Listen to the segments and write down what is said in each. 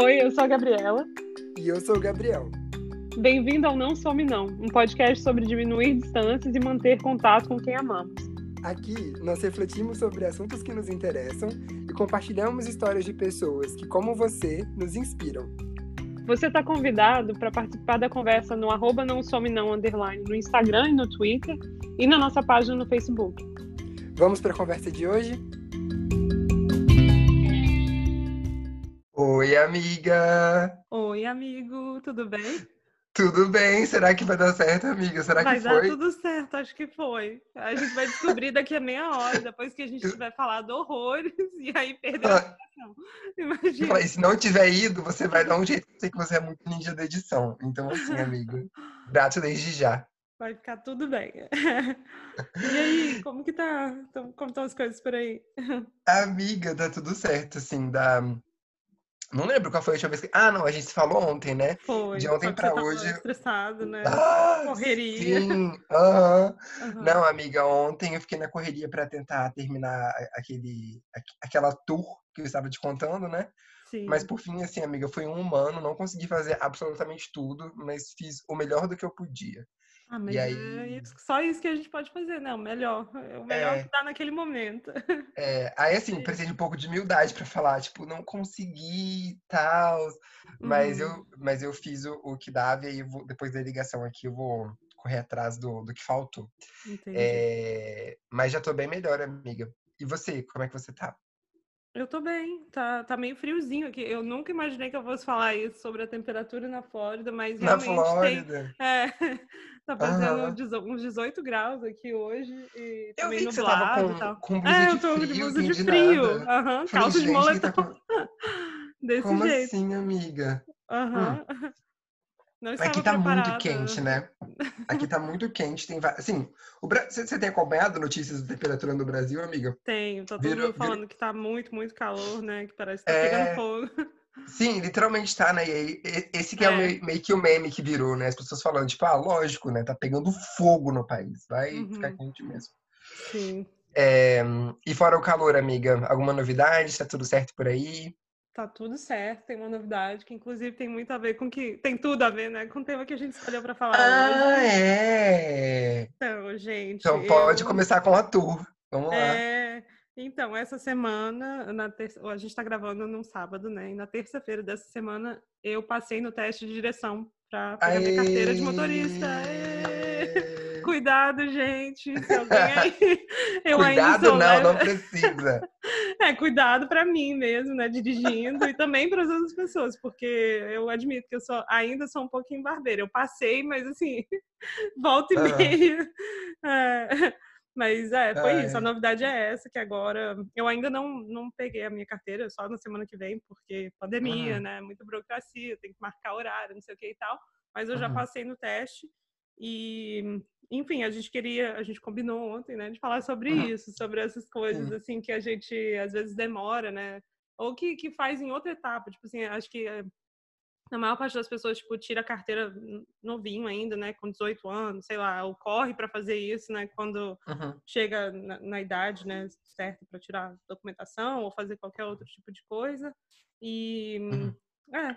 Oi, eu sou a Gabriela. E eu sou o Gabriel. Bem-vindo ao Não Some Não, um podcast sobre diminuir distâncias e manter contato com quem amamos. Aqui nós refletimos sobre assuntos que nos interessam e compartilhamos histórias de pessoas que, como você, nos inspiram. Você está convidado para participar da conversa no arroba não some não underline no Instagram e no Twitter e na nossa página no Facebook. Vamos para a conversa de hoje? Amiga! Oi, amigo, tudo bem? Tudo bem? Será que vai dar certo, amiga? Será vai que foi? Vai dar tudo certo, acho que foi. A gente vai descobrir daqui a meia hora, depois que a gente tiver falado horrores e aí perder a edição. Imagina. E se não tiver ido, você vai dar um jeito. Eu sei que você é muito ninja da edição. Então, assim, amigo, grato desde já. Vai ficar tudo bem. E aí, como que tá? Como estão as coisas por aí? Amiga, tá tudo certo, assim, da não lembro qual foi a última vez que. Ah, não, a gente falou ontem, né? Foi. De ontem pra hoje. estressado, né? Ah, correria. Sim. Uhum. Uhum. Não, amiga, ontem eu fiquei na correria para tentar terminar aquele, aquela tour que eu estava te contando, né? Sim. Mas por fim, assim, amiga, foi um humano, não consegui fazer absolutamente tudo, mas fiz o melhor do que eu podia. Ah, mas e aí... é isso, só isso que a gente pode fazer, né? O melhor. É o melhor é... que tá naquele momento. É, aí assim, precisa de um pouco de humildade para falar, tipo, não consegui tal. Mas, eu, uhum. mas eu fiz o, o que dava e aí vou, depois da ligação aqui eu vou correr atrás do, do que faltou. É, mas já tô bem melhor, amiga. E você, como é que você tá? Eu tô bem, tá, tá meio friozinho aqui. Eu nunca imaginei que eu fosse falar isso sobre a temperatura na Flórida, mas na realmente Flórida. tem. É, tá fazendo uhum. uns 18 graus aqui hoje e eu vi que e tal. Com blusa é, eu tô de blusa de frio. Uhum, calça de moletom. Tá com... Desse Como jeito. assim, amiga? Aham. Uhum. Hum. Não Aqui tá preparada. muito quente, né? Aqui tá muito quente. Tem assim, o Bra... você tem acompanhado notícias da temperatura no Brasil, amiga? Tenho, tá todo Vira... mundo falando Vira... que tá muito, muito calor, né? Que parece que tá é... pegando fogo. Sim, literalmente tá, né? E aí, esse que é, é meio que o meme que virou, né? As pessoas falando, tipo, ah, lógico, né? Tá pegando fogo no país. Vai uhum. ficar quente mesmo. Sim. É... E fora o calor, amiga, alguma novidade? Tá tudo certo por aí? Tá tudo certo, tem uma novidade que inclusive tem muito a ver com que tem tudo a ver, né, com o tema que a gente escolheu para falar ah, hoje. é. Então, gente. Então pode eu... começar com a tour. Vamos é... lá. Então, essa semana, na terça... a gente está gravando num sábado, né? E na terça-feira dessa semana eu passei no teste de direção para pegar minha carteira de motorista. Aê! Cuidado, gente. Se alguém aí. Eu cuidado, sou, não, né? não precisa. É, cuidado para mim mesmo, né? Dirigindo e também para as outras pessoas, porque eu admito que eu sou, ainda sou um pouquinho barbeira. Eu passei, mas assim, volta e uhum. meia. É, mas é, foi ah, isso. A novidade é essa, que agora eu ainda não, não peguei a minha carteira, só na semana que vem, porque pandemia, uhum. né? Muita burocracia, tem que marcar horário, não sei o que e tal. Mas eu já passei no teste. E, enfim, a gente queria, a gente combinou ontem, né, de falar sobre uhum. isso, sobre essas coisas, assim, que a gente às vezes demora, né, ou que, que faz em outra etapa, tipo assim, acho que a maior parte das pessoas, tipo, tira a carteira novinho ainda, né, com 18 anos, sei lá, ou corre para fazer isso, né, quando uhum. chega na, na, idade, né, certa para tirar documentação ou fazer qualquer outro tipo de coisa. E, uhum. É,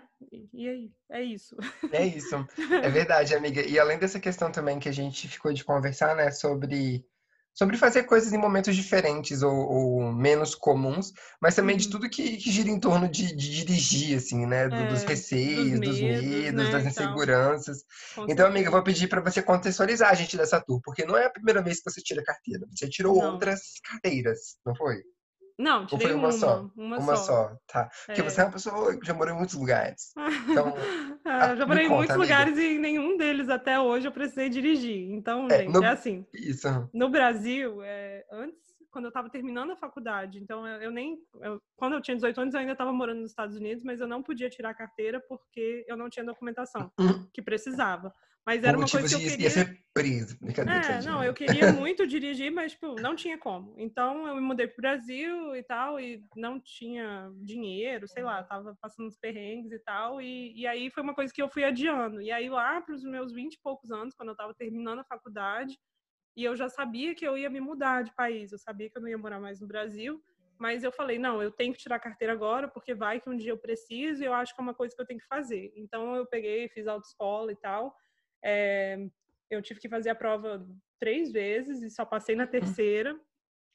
e aí, é isso. É isso, é verdade, amiga. E além dessa questão também que a gente ficou de conversar, né, sobre, sobre fazer coisas em momentos diferentes ou, ou menos comuns, mas também uhum. de tudo que, que, gira em torno de, de dirigir, assim, né, do, é, dos receios, dos medos, dos medos né, das inseguranças. Então, então amiga, eu vou pedir para você contextualizar a gente dessa tour, porque não é a primeira vez que você tira carteira, você tirou não. outras carteiras, não foi? Não, tirei Ou foi uma, uma só? Uma, uma só. só. tá. Porque é. você é uma pessoa que já morou em muitos lugares. Então, ah, já morei em muitos amiga. lugares e nenhum deles até hoje eu precisei dirigir. Então, é, gente, no... é assim. Isso. No Brasil, é, antes, quando eu estava terminando a faculdade, então eu, eu nem. Eu, quando eu tinha 18 anos, eu ainda estava morando nos Estados Unidos, mas eu não podia tirar a carteira porque eu não tinha documentação uhum. que precisava. Mas era uma coisa que eu queria... ia ser preso. É, não, eu queria muito dirigir, mas tipo, não tinha como. Então eu me mudei pro Brasil e tal, e não tinha dinheiro, sei lá, tava passando uns perrengues e tal. E, e aí foi uma coisa que eu fui adiando. E aí lá pros meus vinte e poucos anos, quando eu tava terminando a faculdade, e eu já sabia que eu ia me mudar de país, eu sabia que eu não ia morar mais no Brasil, Mas eu falei, não, eu tenho que tirar a carteira agora, porque vai que um dia eu preciso e eu acho que é uma coisa que eu tenho que fazer. Então eu peguei, fiz autoescola e tal. É, eu tive que fazer a prova três vezes e só passei na hum. terceira.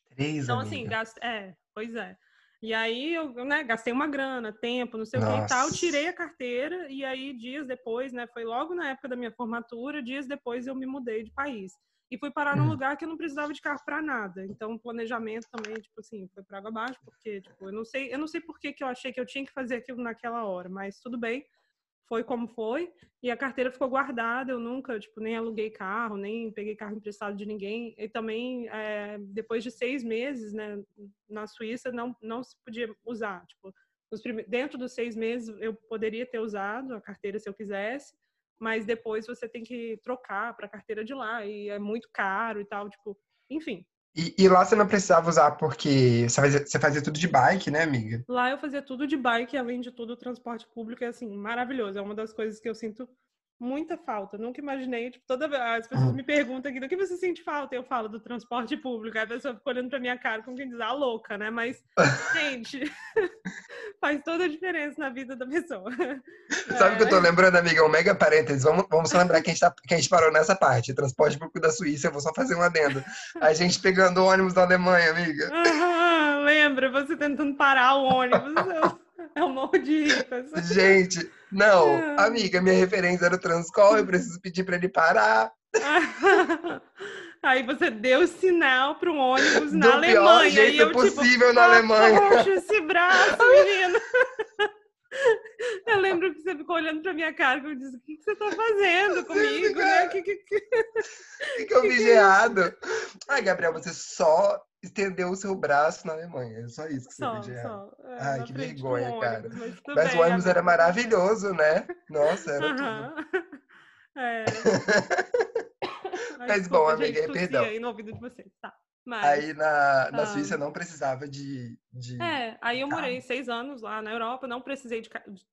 Três, Então, assim, gasto... é, pois é. E aí eu né, gastei uma grana, tempo, não sei Nossa. o que e tal, tirei a carteira e aí dias depois, né, foi logo na época da minha formatura, dias depois eu me mudei de país. E fui parar hum. num lugar que eu não precisava de carro para nada. Então, planejamento também, tipo assim, foi para água abaixo, porque, tipo, eu não sei, eu não sei por que, que eu achei que eu tinha que fazer aquilo naquela hora, mas tudo bem foi como foi, e a carteira ficou guardada, eu nunca, tipo, nem aluguei carro, nem peguei carro emprestado de ninguém, e também, é, depois de seis meses, né, na Suíça, não, não se podia usar, tipo, dentro dos seis meses eu poderia ter usado a carteira se eu quisesse, mas depois você tem que trocar para a carteira de lá, e é muito caro e tal, tipo, enfim, e, e, lá você não precisava usar porque você fazia, você fazia tudo de bike, né, amiga? Lá eu fazia tudo de bike, além de tudo, o transporte público é assim, maravilhoso. É uma das coisas que eu sinto muita falta. Nunca imaginei, tipo, toda vez as pessoas me perguntam aqui do que você sente falta, eu falo do transporte público. Aí a pessoa fica olhando pra minha cara como quem diz, ah, louca, né? Mas, gente, faz toda a diferença na vida da pessoa. Sabe o é... que eu tô lembrando, amiga? Um mega parênteses. Vamos, vamos só lembrar que a, gente tá, que a gente parou nessa parte. Transporte público da Suíça, eu vou só fazer um adendo. A gente pegando ônibus da Alemanha, amiga. lembra? Você tentando parar o ônibus. É um de Gente, não, é. amiga, minha referência era o Transcol, eu preciso pedir para ele parar. Aí você deu sinal para um ônibus na Do Alemanha. Pior jeito e eu, tipo, possível tipo, na Alemanha. Poxa, esse braço, menina. Eu lembro que você ficou olhando pra minha cara e disse: O que, que você tá fazendo comigo? Né? Que, que, que... eu fiz de errado? Ai, Gabriel, você só estendeu o seu braço na Alemanha. É só isso que só, você errado. É, Ai, que vergonha, ônibus, cara. Mas, mas bem, o ônibus era maravilhoso, né? Nossa, era uh -huh. tudo. É. mas, desculpa, bom, amiga, perdão. Aí no ouvido de vocês. Tá. Mas, aí na, na ah, Suíça não precisava de, de. É, aí eu morei seis anos lá na Europa, não precisei de,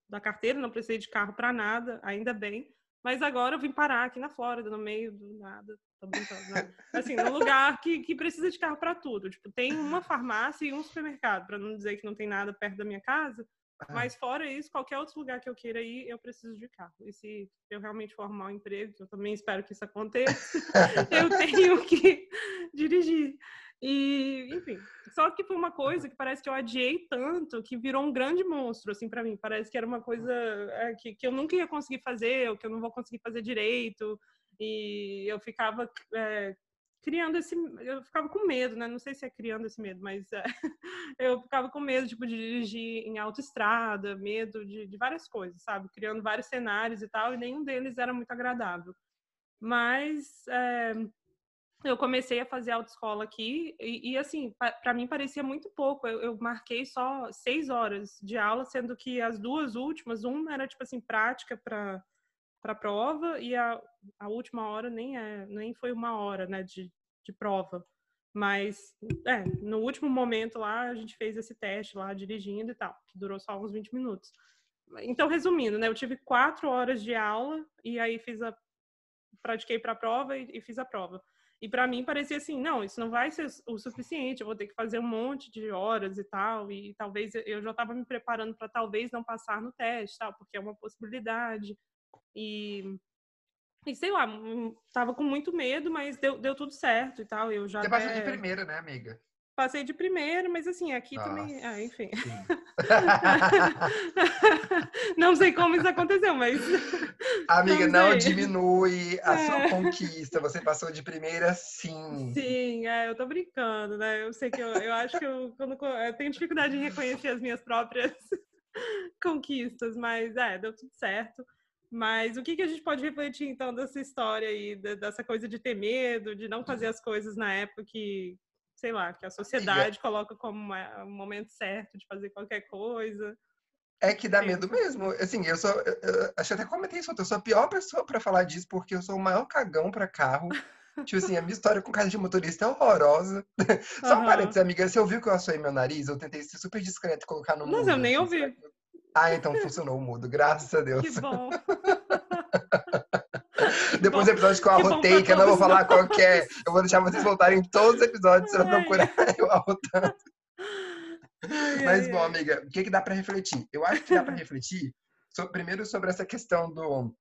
da carteira, não precisei de carro para nada, ainda bem. Mas agora eu vim parar aqui na Flórida, no meio do nada. Tô brincando, né? Assim, num lugar que, que precisa de carro para tudo. Tipo, tem uma farmácia e um supermercado, para não dizer que não tem nada perto da minha casa. Mas fora isso, qualquer outro lugar que eu queira ir, eu preciso de carro. E se eu realmente formar um emprego, que eu também espero que isso aconteça, eu tenho que dirigir. E, enfim, só que foi uma coisa que parece que eu adiei tanto que virou um grande monstro, assim, para mim. Parece que era uma coisa é, que, que eu nunca ia conseguir fazer, ou que eu não vou conseguir fazer direito. E eu ficava é, criando esse. Eu ficava com medo, né? Não sei se é criando esse medo, mas é, eu ficava com medo tipo, de dirigir em autoestrada, medo de, de várias coisas, sabe? Criando vários cenários e tal, e nenhum deles era muito agradável. Mas é, eu comecei a fazer autoescola aqui, e, e assim, para mim parecia muito pouco. Eu, eu, marquei só seis horas de aula, sendo que as duas últimas, uma era tipo assim, prática para para a prova e a, a última hora nem é nem foi uma hora né de, de prova. Mas é no último momento lá a gente fez esse teste lá dirigindo e tal que durou só uns 20 minutos. Então resumindo né eu tive quatro horas de aula e aí fiz a pratiquei para a prova e, e fiz a prova. E para mim parecia assim, não, isso não vai ser o suficiente, eu vou ter que fazer um monte de horas e tal, e talvez eu já estava me preparando para talvez não passar no teste, tal, porque é uma possibilidade. E, e sei lá, hum, tava com muito medo, mas deu, deu tudo certo e tal. Eu já Você passou de primeira, né, amiga? Passei de primeira, mas assim, aqui Nossa, também. Ah, enfim. não sei como isso aconteceu, mas. Amiga, não, não diminui a é. sua conquista. Você passou de primeira, sim. Sim, é, eu tô brincando, né? Eu sei que eu, eu acho que eu, quando, eu tenho dificuldade em reconhecer as minhas próprias conquistas, mas é, deu tudo certo. Mas o que, que a gente pode refletir, então, dessa história aí, dessa coisa de ter medo, de não fazer as coisas na época que, sei lá, que a sociedade coloca como o momento certo de fazer qualquer coisa? É que dá medo mesmo. Assim, eu sou. Eu, acho que até comentei isso, eu sou a pior pessoa para falar disso, porque eu sou o maior cagão para carro. tipo assim, a minha história com casa de motorista é horrorosa. Só um parênteses, amiga. Você ouviu que eu assoei meu nariz? Eu tentei ser super discreto e colocar no Mas eu nem assim, ouvi. Ah, então funcionou o mudo, graças a Deus. Que bom. Depois do episódio que eu arrotei, que eu não vou falar qual que é, eu vou deixar vocês voltarem em todos os episódios pra procurar eu arrotando. Mas, bom, amiga, o que, que dá para refletir? Eu acho que dá para refletir, so, primeiro, sobre essa questão do,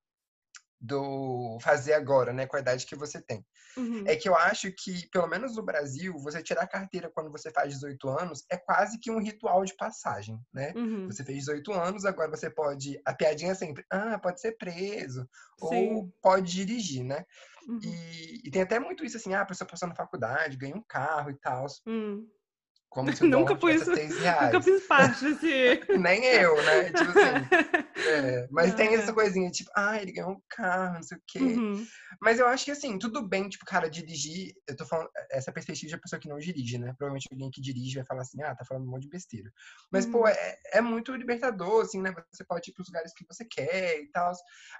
do fazer agora, né, com a idade que você tem. Uhum. É que eu acho que, pelo menos no Brasil, você tirar a carteira quando você faz 18 anos é quase que um ritual de passagem, né? Uhum. Você fez 18 anos, agora você pode. A piadinha é sempre, ah, pode ser preso, Sim. ou pode dirigir, né? Uhum. E, e tem até muito isso assim, ah, a pessoa passou na faculdade, ganha um carro e tal. Como se o Nunca fui isso. Nunca fiz parte desse. Nem eu, né? Tipo assim. é, mas Ah, tem essa coisinha, tipo, ah, ele ganhou um carro, não sei o quê. Uhum. Mas eu acho que assim, tudo bem, tipo, cara, dirigir. Eu tô falando essa perspectiva de pessoa que não dirige, né? Provavelmente alguém que dirige vai falar assim, ah, tá falando um monte de besteira. Mas, pô, Uhum. é, é muito libertador, assim, né? Você pode ir pros lugares que você quer e tal.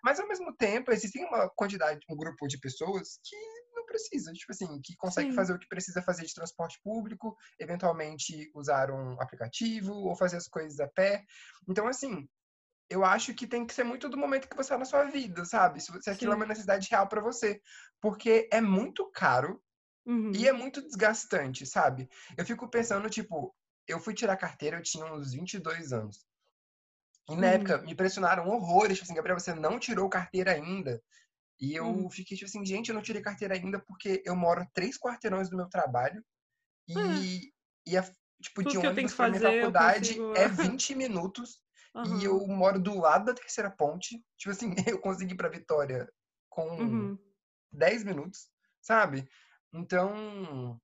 Mas ao mesmo tempo, existem uma quantidade, um grupo de pessoas que não precisa, tipo assim, que consegue Sim. fazer o que precisa fazer de transporte público, eventualmente usar um aplicativo ou fazer as coisas a pé. Então, assim, eu acho que tem que ser muito do momento que você tá na sua vida, sabe? Se, se aquilo é Sim. uma necessidade real pra você. Porque é muito caro Uhum. e é muito desgastante, sabe? Eu fico pensando, tipo, eu fui tirar carteira, eu tinha uns 22 anos. E na Uhum. época me pressionaram horrores, tipo assim, Gabriel, você não tirou carteira ainda. E eu Uhum. fiquei tipo assim, gente, eu não tirei carteira ainda porque eu moro três quarteirões do meu trabalho e, e a, tipo, Tudo de que eu tenho ônibus que pra minha fazer, eu faculdade consigo- é 20 minutos Aham. e eu moro do lado da terceira ponte. Tipo assim, eu consegui ir pra Vitória com Uhum. 10 minutos, sabe? Então,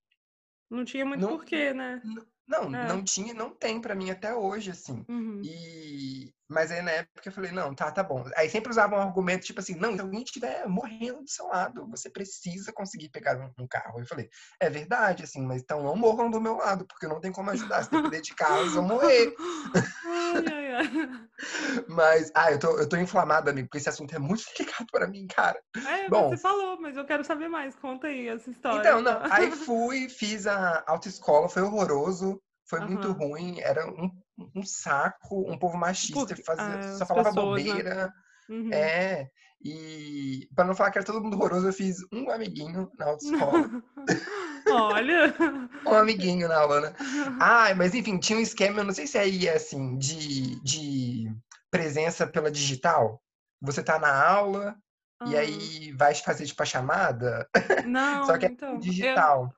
Não tinha muito Não- porquê, né? não, É. não tinha, não tem pra mim até hoje, assim. Uhum. E, mas aí na época eu falei, não, tá, tá bom. Aí sempre usavam um argumento tipo assim, não, se alguém estiver morrendo do seu lado, você precisa conseguir pegar um, um carro. Eu falei, é verdade, assim, mas então não morram do meu lado, porque não tem como ajudar. Se depender de carro, eles vão morrer. Ai, ai, Mas, ah, eu tô, eu tô inflamado, amigo, porque esse assunto é muito delicado pra mim, cara. É, Bom. você falou, mas eu quero saber mais. Conta aí essa história. Então, não, aí fui, fiz a autoescola, foi horroroso, foi muito Aham. ruim, era um, um saco, um povo machista, fazia, ah, só falava pessoas, né? bobeira. Uhum. É, e pra não falar que era todo mundo horroroso, eu fiz um amiguinho na autoescola. Olha. um amiguinho na aula, né? Ah, mas enfim, tinha um esquema, eu não sei se aí é assim, de, de presença pela digital. Você tá na aula e Ah. aí vai fazer tipo a chamada, Não, só que é então. eu- digital.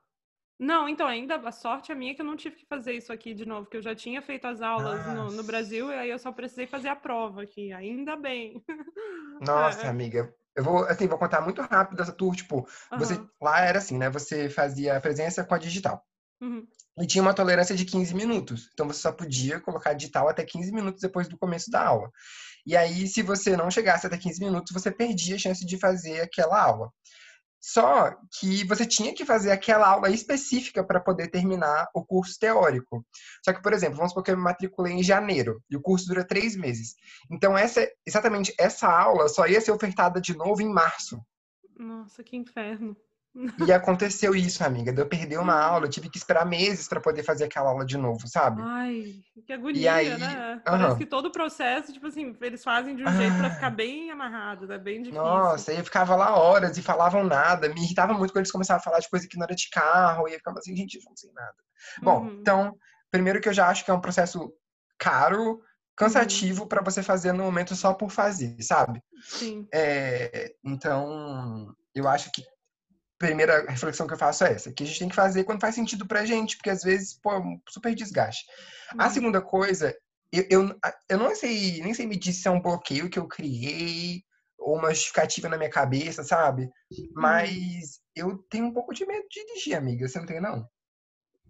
Não, então, ainda a sorte é minha que eu não tive que fazer isso aqui de novo, que eu já tinha feito as aulas no, no Nossa. Brasil e aí eu só precisei fazer a prova aqui. Ainda bem. Nossa, É. amiga. Eu vou, assim, vou contar muito rápido essa tour, tipo, você, Aham. lá era assim, né? Você fazia a presença com a digital. Uhum. E tinha uma tolerância de 15 minutos. Então você só podia colocar digital até 15 minutos depois do começo da aula. E aí, se você não chegasse até 15 minutos, você perdia a chance de fazer aquela aula. Só que você tinha que fazer aquela aula específica para poder terminar o curso teórico. Só que, por exemplo, vamos supor que eu me matriculei em janeiro e o curso dura três meses. Então, essa, exatamente essa aula só ia ser ofertada de novo em março. Nossa, que inferno. E aconteceu isso, amiga. Eu perder uma aula, eu tive que esperar meses para poder fazer aquela aula de novo, sabe? Ai, que agonia, aí- né? aham. Parece que todo o processo, tipo assim, eles fazem de um jeito pra Ah. ficar bem amarrado, né? Bem difícil. Nossa, eu ficava lá horas e falavam nada. Me irritava muito quando eles começavam a falar de coisa que não era de carro. E eu ficava assim, gente, eu não sei nada. Bom, Uhum. então, primeiro que eu já acho que é um processo caro, Uhum. cansativo pra você fazer no momento só por fazer, sabe? Sim. É, então, eu acho que primeira reflexão que eu faço é essa, que a gente tem que fazer quando faz sentido pra gente, porque às vezes, pô, é um super desgaste. A Uhum. segunda coisa, eu, eu, eu não sei, nem sei me dizer se é um bloqueio que eu criei ou uma justificativa na minha cabeça, sabe? Mas eu tenho um pouco de medo de dirigir, amiga. Você não tem, não?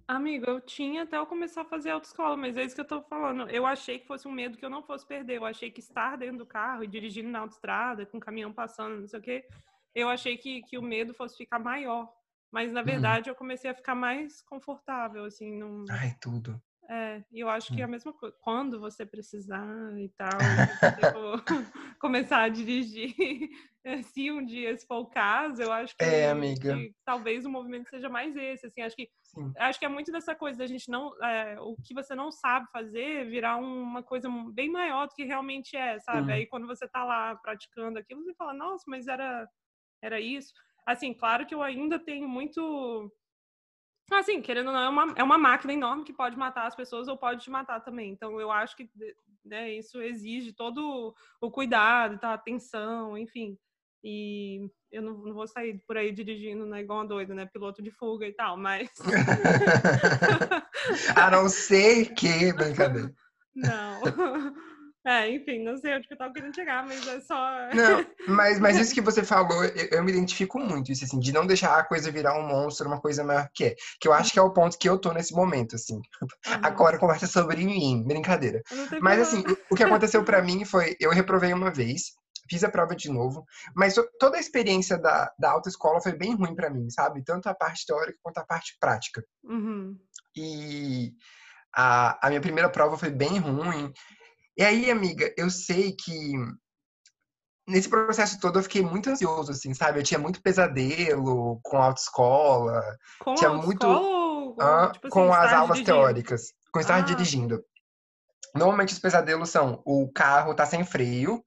Amigo, eu tinha até eu começar a fazer autoescola, mas é isso que eu tô falando. Eu achei que fosse um medo que eu não fosse perder. Eu achei que estar dentro do carro e dirigindo na autoestrada, com o caminhão passando, não sei o quê, eu achei que, que o medo fosse ficar maior. Mas, na Uhum. verdade, eu comecei a ficar mais confortável, assim, não... Ai, tudo. É, e eu acho que é a Hum. mesma coisa. Quando você precisar e tal, tipo, começar a dirigir, eh, se um dia esse for o caso, eu acho que, É, amiga. que talvez o movimento seja mais esse, assim, acho que Sim. acho que é muito dessa coisa da gente não, é, o que você não sabe fazer virar uma coisa bem maior do que realmente é, sabe? Hum. Aí quando você tá lá praticando aquilo, você fala, nossa, mas era era isso. Assim, claro que eu ainda tenho muito Assim, querendo ou não, é uma, é uma máquina enorme que pode matar as pessoas ou pode te matar também. Então, eu acho que né, isso exige todo o cuidado, tá? atenção, enfim. E eu não, não, vou sair por aí dirigindo, né, igual uma doida, né? Piloto de fuga e tal, mas. A não ser que. Brincadeira. Não. É, enfim, não sei onde que eu tava querendo chegar, mas é só. Não, mas, mas isso que você falou, eu, eu, me identifico muito, isso, assim, de não deixar a coisa virar um monstro, uma coisa maior que é. Que eu acho que é o ponto que eu tô nesse momento, assim. Agora conversa sobre mim, brincadeira. Mas, assim, o, o que aconteceu para mim foi, eu reprovei uma vez, fiz a prova de novo, mas toda a experiência da, da autoescola foi bem ruim para mim, sabe? Tanto a parte teórica quanto a parte prática. Uhum. E a, a minha primeira prova foi bem ruim. E aí, amiga, eu sei que nesse processo todo eu fiquei muito ansioso, assim, sabe? Eu tinha muito pesadelo com a autoescola. Com tinha muito ou, tipo assim, com as aulas dirigindo? teóricas, com estar Ah. dirigindo. Normalmente os pesadelos são o carro tá sem freio,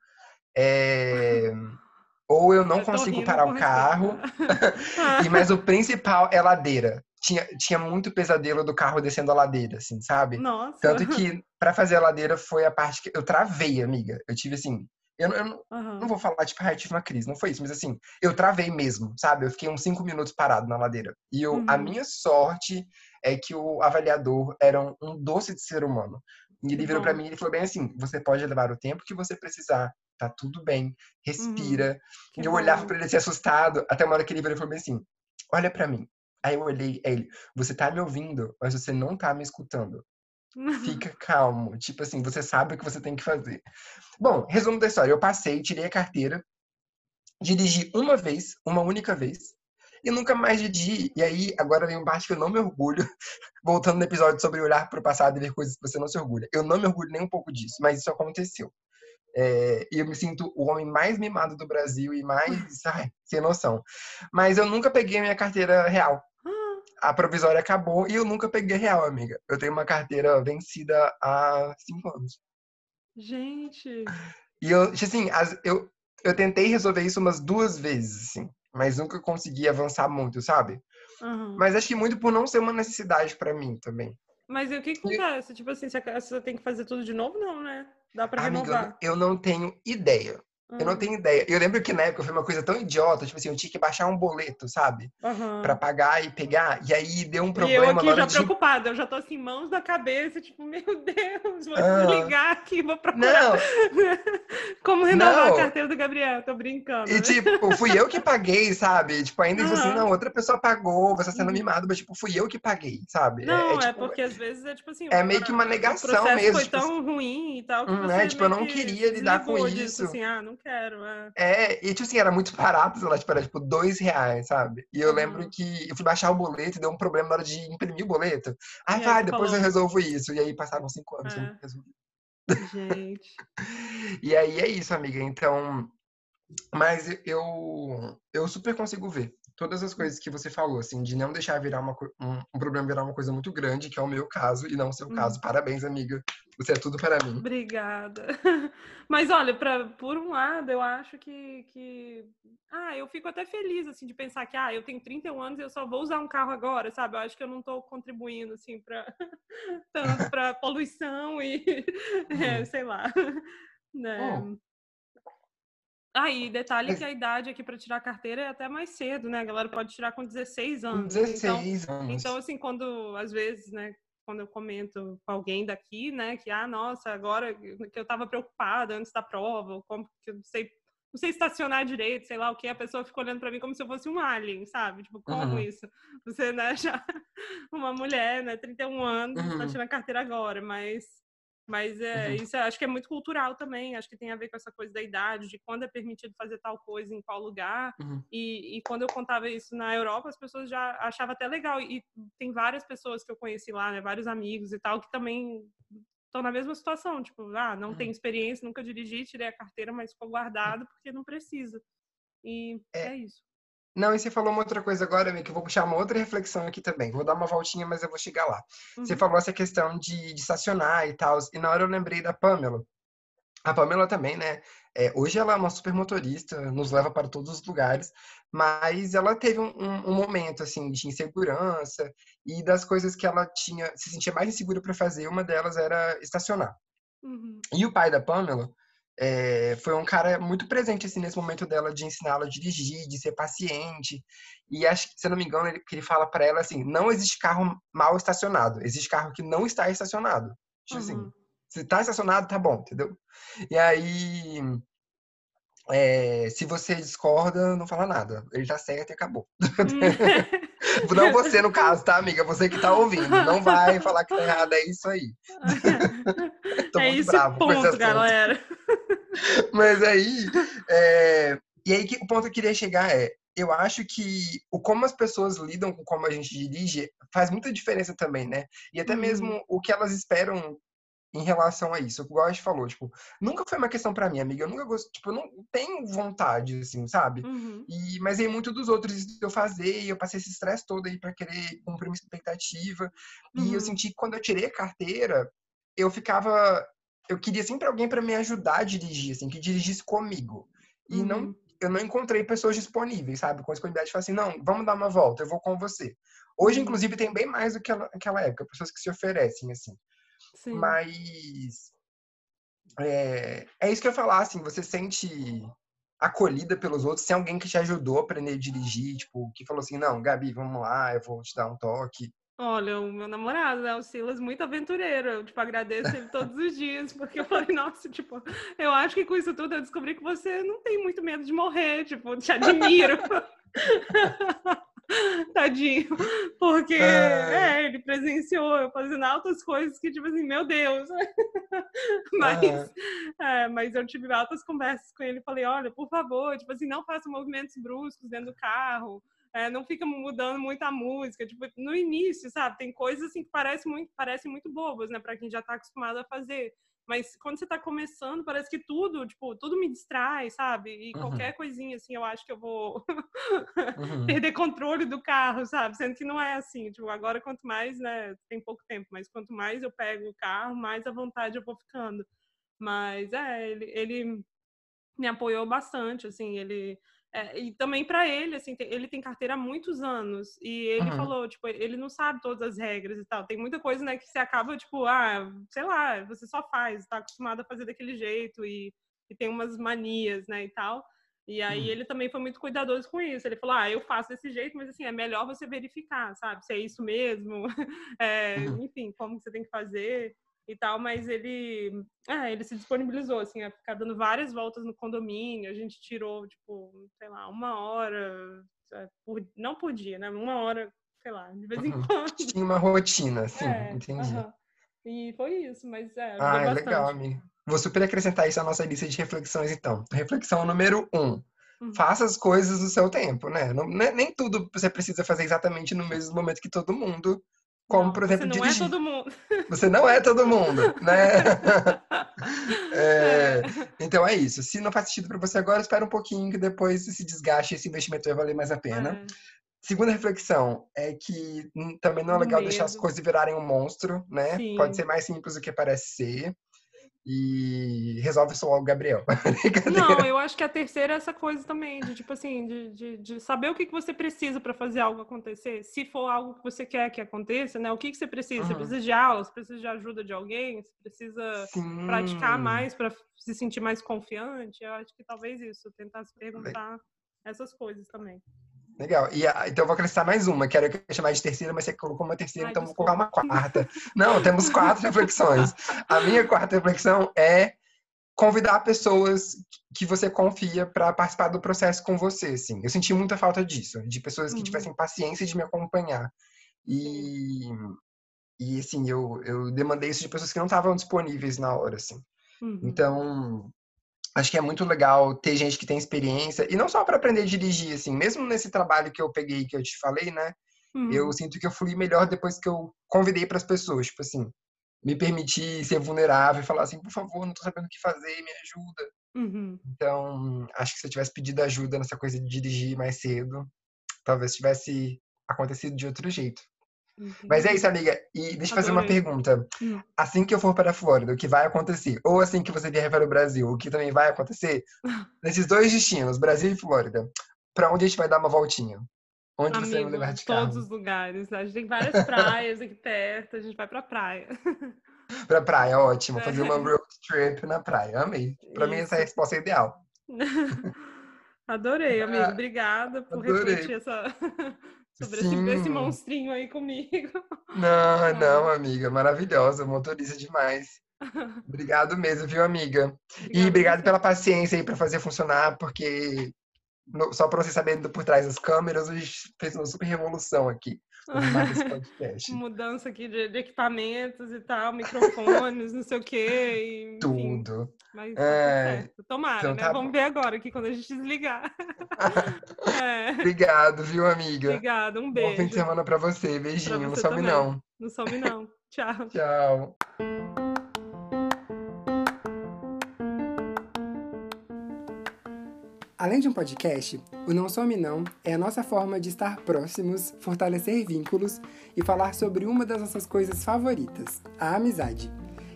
é, ou eu não Eu consigo parar o carro, respeito. e mas o principal é ladeira. Tinha, tinha muito pesadelo do carro descendo a ladeira, assim, sabe? Nossa. Tanto que pra fazer a ladeira foi a parte que eu travei, amiga. Eu tive assim, eu, não- eu Aham. não vou falar tipo, ah, eu tive uma crise, não foi isso, mas assim, eu travei mesmo, sabe? Eu fiquei uns cinco minutos parado na ladeira. E eu, a Uhum. minha sorte é que o avaliador era um, um doce de ser humano. E ele virou pra bom. mim e ele falou bem assim: você pode levar o tempo que você precisar, tá tudo bem, respira. Que e eu olhava pra ele assim, assustado, até uma hora que ele virou e falou bem assim: olha pra mim. Aí eu olhei, ele, você tá me ouvindo, mas você não tá me escutando. Fica calmo. Tipo assim, você sabe o que você tem que fazer. Bom, resumo da história. Eu passei, tirei a carteira, dirigi uma vez, uma única vez, e nunca mais dirigi. E aí, agora vem um parte que eu não me orgulho. Voltando no episódio sobre olhar para o passado e ver coisas que você não se orgulha. Eu não me orgulho nem um pouco disso, mas isso aconteceu. É, e eu me sinto o homem mais mimado do Brasil e mais. Ai, sem noção. Mas eu nunca peguei a minha carteira real. A provisória acabou e eu nunca peguei real, amiga. Eu tenho uma carteira vencida há cinco anos. Gente. E eu, assim, as- eu, eu tentei resolver isso umas duas vezes, assim, mas nunca consegui avançar muito, sabe? Aham. Mas acho que muito por não ser uma necessidade pra mim também. Mas e o que que acontece? Tipo assim, você, você tem que fazer tudo de novo? Não, né? Dá pra Amiga, eu renovar. não- eu não tenho ideia. Eu não Ah, tenho ideia. Eu lembro que na época foi uma coisa tão idiota, tipo assim, eu tinha que baixar um boleto, sabe? aham. Pra pagar e pegar, e aí deu um E eu problema aqui já de... preocupada, eu já tô assim, mãos na cabeça, tipo, meu Deus, vou desligar aqui, vou procurar Não, como renovar Não. a carteira do Gabriel, tô brincando. e né? tipo, fui eu que paguei, sabe? Tipo, ainda isso assim, não, outra pessoa pagou, você tá sendo Uhum. mimado, mas tipo, fui eu que paguei, sabe? É- Não, é, tipo, porque às vezes é tipo assim. é o- meio que uma o negação processo mesmo, foi tipo tão ruim e tal que Hum, você é, tipo, eu não que queria lidar com desligou disso, isso. assim, ah, não quero. É. É, e tipo assim, era muito barato, sei lá, tipo, era tipo dois reais, sabe? E eu lembro Aham. que eu fui baixar o boleto e deu um problema na hora de imprimir o boleto. Aí vai, depois eu falou- resolvo isso. E aí passaram cinco anos, eu É. nunca resolvi. Gente. E aí é isso, amiga. Então, mas eu eu super consigo ver todas as coisas que você falou, assim, de não deixar virar uma, um, um problema virar uma coisa muito grande, que é o meu caso, e não o seu Uhum. caso. Parabéns, amiga. Você é tudo para mim. Obrigada. Mas olha, pra, por um lado, eu acho que, que. Ah, eu fico até feliz, assim, de pensar que, ah, eu tenho 31 anos e eu só vou usar um carro agora, sabe? Eu acho que eu não tô contribuindo, assim, pra. tanto pra poluição e. é, Uhum. sei lá. Né? Hum. Ah, e detalhe Mas- que a idade aqui para tirar carteira é até mais cedo, né? A galera pode tirar com 16 Com anos. Então, 16 anos. então, assim, quando, às vezes, né, quando eu comento com alguém daqui, né, que, ah, nossa, agora que eu tava preocupada antes da prova, como que eu não sei, não sei estacionar direito, sei lá o que, a pessoa fica olhando pra mim como se eu fosse um alien, sabe? Tipo, como Uhum. isso? Você, né, já, uma mulher, né, 31 anos, tá Uhum. tirando carteira agora, mas. Mas é, Uhum. isso acho que é muito cultural também, acho que tem a ver com essa coisa da idade, de quando é permitido fazer tal coisa em qual lugar. Uhum. E, e quando eu contava isso na Europa, as pessoas já achavam até legal. E tem várias pessoas que eu conheci lá, né, vários amigos e tal, que também estão na mesma situação. Tipo, ah, não Uhum. tenho experiência, nunca dirigi, tirei a carteira, mas ficou guardado porque não precisa. E É. é, isso. Não, e você falou uma outra coisa agora, que eu vou puxar uma outra reflexão aqui também. Vou dar uma voltinha, mas eu vou chegar lá. Você Uhum. falou essa questão de, de estacionar e tal, e na hora eu lembrei da Pamela. A Pamela também, né? É, hoje ela é uma super motorista, nos leva para todos os lugares, mas ela teve um, um, um momento assim de insegurança e das coisas que ela tinha se sentia mais insegura para fazer, uma delas era estacionar. Uhum. E o pai da Pamela é, foi um cara muito presente assim nesse momento dela de ensiná-la a dirigir, de ser paciente. E acho que, se não me engano, ele, ele fala para ela assim: não existe carro mal estacionado, existe carro que não está estacionado. Tipo assim, uhum. assim, se tá estacionado, tá bom, entendeu? E aí, é, se você discorda, não fala nada. Ele tá certo e acabou. não você, no caso, tá, amiga? Você que tá ouvindo. Não vai falar que tá errado, é isso aí. Tô é muito bravo ponto, galera. Mas aí, é... e aí o ponto que eu queria chegar é, eu acho que o como as pessoas lidam com como a gente dirige faz muita diferença também, né? E até mesmo uhum. o que elas esperam em relação a isso. O que o Gosto falou, tipo, nunca foi uma questão para mim, amiga. Eu nunca gosto, tipo, eu não tenho vontade, assim, sabe? Uhum. E, mas aí muito dos outros eu fazer, e eu passei esse estresse todo aí para querer cumprir uma expectativa. Uhum. E eu uhum. senti que quando eu tirei a carteira, eu ficava. Eu queria sempre alguém para me ajudar a dirigir, assim, que dirigisse comigo. E uhum. não eu não encontrei pessoas disponíveis, sabe? Com disponibilidade de falar assim, não, vamos dar uma volta, eu vou com você. Hoje, uhum. inclusive, tem bem mais do que aquela época, pessoas que se oferecem, assim. Sim. Mas é, é isso que eu falar, assim, você sente acolhida pelos outros, tem alguém que te ajudou a aprender a dirigir, tipo, que falou assim, não, Gabi, vamos lá, eu vou te dar um toque. Olha, o meu namorado, né, o Silas, muito aventureiro. Eu, tipo, agradeço ele todos os dias, porque eu falei, nossa, tipo, eu acho que com isso tudo eu descobri que você não tem muito medo de morrer, tipo, te admiro. Tadinho. Porque é. é, ele presenciou eu fazendo altas coisas que, tipo assim, meu Deus. mas, é, mas eu tive altas conversas com ele. Falei, olha, por favor, tipo assim, não faça movimentos bruscos dentro do carro. É, não fica mudando muito a música, tipo, no início, sabe? Tem coisas assim que parecem muito, parecem muito bobas, né, para quem já está acostumado a fazer. Mas quando você tá começando, parece que tudo, tipo, tudo me distrai, sabe? E uhum. qualquer coisinha, assim, eu acho que eu vou uhum. perder controle do carro, sabe? Sendo que não é assim. Tipo, agora quanto mais, né? Tem pouco tempo, mas quanto mais eu pego o carro, mais à vontade eu vou ficando. Mas, é, ele, ele me apoiou bastante, assim, ele é, e também para ele, assim, ele tem carteira há muitos anos e ele uhum. falou, tipo, ele não sabe todas as regras e tal. Tem muita coisa, né, que você acaba, tipo, ah, sei lá, você só faz, está acostumado a fazer daquele jeito e, e, tem umas manias, né, e tal. E aí uhum. ele também foi muito cuidadoso com isso. Ele falou, ah, eu faço desse jeito, mas assim, é melhor você verificar, sabe, se é isso mesmo, é, uhum. enfim, como você tem que fazer e tal, mas ele, é, ele se disponibilizou, assim, a ficar dando várias voltas no condomínio, a gente tirou, tipo, sei lá, uma hora, é, por, não por dia, né, uma hora, sei lá, de vez em uhum. quando. Tinha uma rotina, sim, é, entendi. Uhum. E foi isso, mas é, Ah, é legal, amigo. Vou super acrescentar isso à nossa lista de reflexões, então. Reflexão número um. Uhum. Faça as coisas no seu tempo, né? Não, nem tudo você precisa fazer exatamente no mesmo momento que todo mundo como, não, por exemplo, você não é dirigir. é todo mundo. Você não é todo mundo, né? é, então é isso. Se não faz sentido para você agora, espera um pouquinho que depois esse desgaste, esse investimento vai valer mais a pena. É. Segunda reflexão é que também não é legal deixar as coisas virarem um monstro, né? Sim. Pode ser mais simples do que parece ser e resolve só o Gabriel. Não, eu acho que a terceira é essa coisa também, de tipo assim, de, de, de saber o que, que você precisa para fazer algo acontecer. Se for algo que você quer que aconteça, né? O que, que você precisa? Uhum. Você precisa de aula, você precisa de ajuda de alguém, você precisa Sim. praticar mais para se sentir mais confiante. Eu acho que talvez isso, tentar se perguntar essas coisas também. Legal. E, então eu vou acrescentar mais uma, que era eu ia chamar de terceira, mas você colocou uma terceira, Ai, então desculpa. vou colocar uma quarta. Não, temos quatro reflexões. A minha quarta reflexão é convidar pessoas que você confia para participar do processo com você, assim. Eu senti muita falta disso, de pessoas que uhum. tivessem paciência de me acompanhar. E, e assim, eu, eu demandei isso de pessoas que não estavam disponíveis na hora, assim. Uhum. Então, acho que é muito legal ter gente que tem experiência e não só para aprender a dirigir assim mesmo nesse trabalho que eu peguei que eu te falei né uhum. eu sinto que eu fui melhor depois que eu convidei para as pessoas tipo assim me permitir ser vulnerável e falar assim por favor não estou sabendo o que fazer me ajuda uhum. então acho que se eu tivesse pedido ajuda nessa coisa de dirigir mais cedo talvez tivesse acontecido de outro jeito Mas é isso, amiga. E deixa eu fazer uma pergunta. Hum. Assim que eu for para a Flórida, o que vai acontecer? Ou assim que você vier para o Brasil, o que também vai acontecer? Nesses dois destinos, Brasil e Flórida, para onde a gente vai dar uma voltinha? Onde Amigo, você vai levar de carro? Todos os lugares. A gente tem várias praias aqui perto, a gente vai pra praia. pra praia, ótimo. Fazer uma road trip na praia. Amei. Pra Isso. mim, essa é a resposta ideal. Adorei, amigo. Obrigada por Adorei. refletir essa... sobre esse, esse, monstrinho aí comigo. Não, não, amiga. Maravilhosa. Motorista demais. Obrigado mesmo, viu, amiga? Obrigada e obrigado pela paciência aí para fazer funcionar, porque no, só para você saber por trás das câmeras, a gente fez uma super revolução aqui. Mudança aqui de, de, equipamentos e tal, microfones, não sei o quê. E, Tudo. Mas tá é... certo. Tomara, então, né? Tá Vamos bom. ver agora aqui quando a gente desligar. é. Obrigado, viu, amiga? Obrigada, um beijo. Bom fim de semana pra você. Beijinho, pra você não some também. não. Não some não. Tchau. Tchau. Além de um podcast, o Não Some Não é a nossa forma de estar próximos, fortalecer vínculos e falar sobre uma das nossas coisas favoritas, a amizade.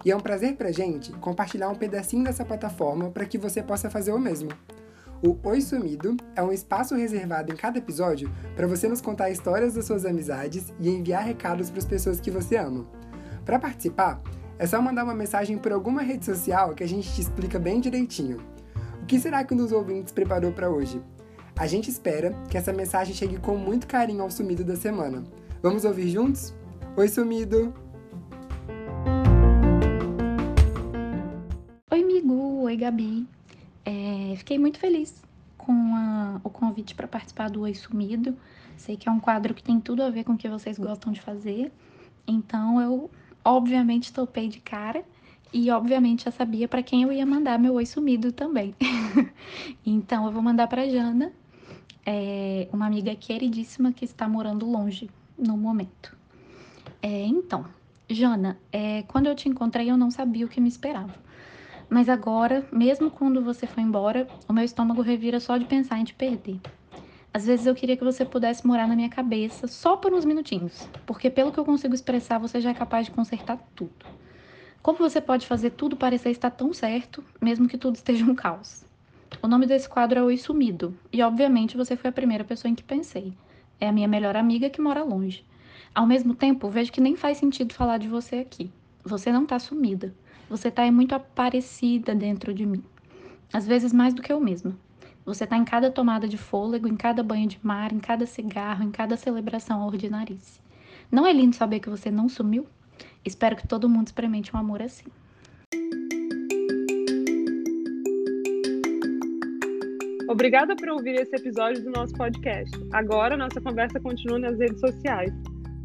E é um prazer pra gente compartilhar um pedacinho dessa plataforma para que você possa fazer o mesmo. O Oi Sumido é um espaço reservado em cada episódio para você nos contar histórias das suas amizades e enviar recados para as pessoas que você ama. Para participar, é só mandar uma mensagem por alguma rede social que a gente te explica bem direitinho que será que um dos ouvintes preparou para hoje? A gente espera que essa mensagem chegue com muito carinho ao sumido da semana. Vamos ouvir juntos? Oi, sumido! Oi, Migu! Oi, Gabi! É, fiquei muito feliz com a, o convite para participar do Oi Sumido. Sei que é um quadro que tem tudo a ver com o que vocês gostam de fazer. Então eu, obviamente, topei de cara e obviamente já sabia para quem eu ia mandar meu oi sumido também. então eu vou mandar para Jana, é, uma amiga queridíssima que está morando longe no momento. É, então, Jana, é, quando eu te encontrei eu não sabia o que me esperava. Mas agora, mesmo quando você foi embora, o meu estômago revira só de pensar em te perder. Às vezes eu queria que você pudesse morar na minha cabeça só por uns minutinhos, porque pelo que eu consigo expressar, você já é capaz de consertar tudo. Como você pode fazer tudo parecer estar tão certo, mesmo que tudo esteja um caos? O nome desse quadro é O Sumido, e obviamente você foi a primeira pessoa em que pensei. É a minha melhor amiga que mora longe. Ao mesmo tempo, vejo que nem faz sentido falar de você aqui. Você não tá sumida. Você tá muito aparecida dentro de mim. Às vezes mais do que eu mesma. Você tá em cada tomada de fôlego, em cada banho de mar, em cada cigarro, em cada celebração ordinarice. Não é lindo saber que você não sumiu? Espero que todo mundo experimente um amor assim. Obrigada por ouvir esse episódio do nosso podcast. Agora nossa conversa continua nas redes sociais.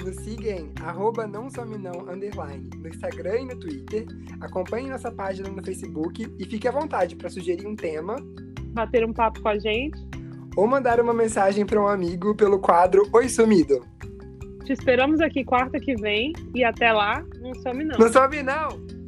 Nos siga em arroba não some não, underline, no Instagram e no Twitter. Acompanhe nossa página no Facebook e fique à vontade para sugerir um tema, bater um papo com a gente ou mandar uma mensagem para um amigo pelo quadro Oi Sumido. Te esperamos aqui quarta que vem e até lá, não some não. Não some não!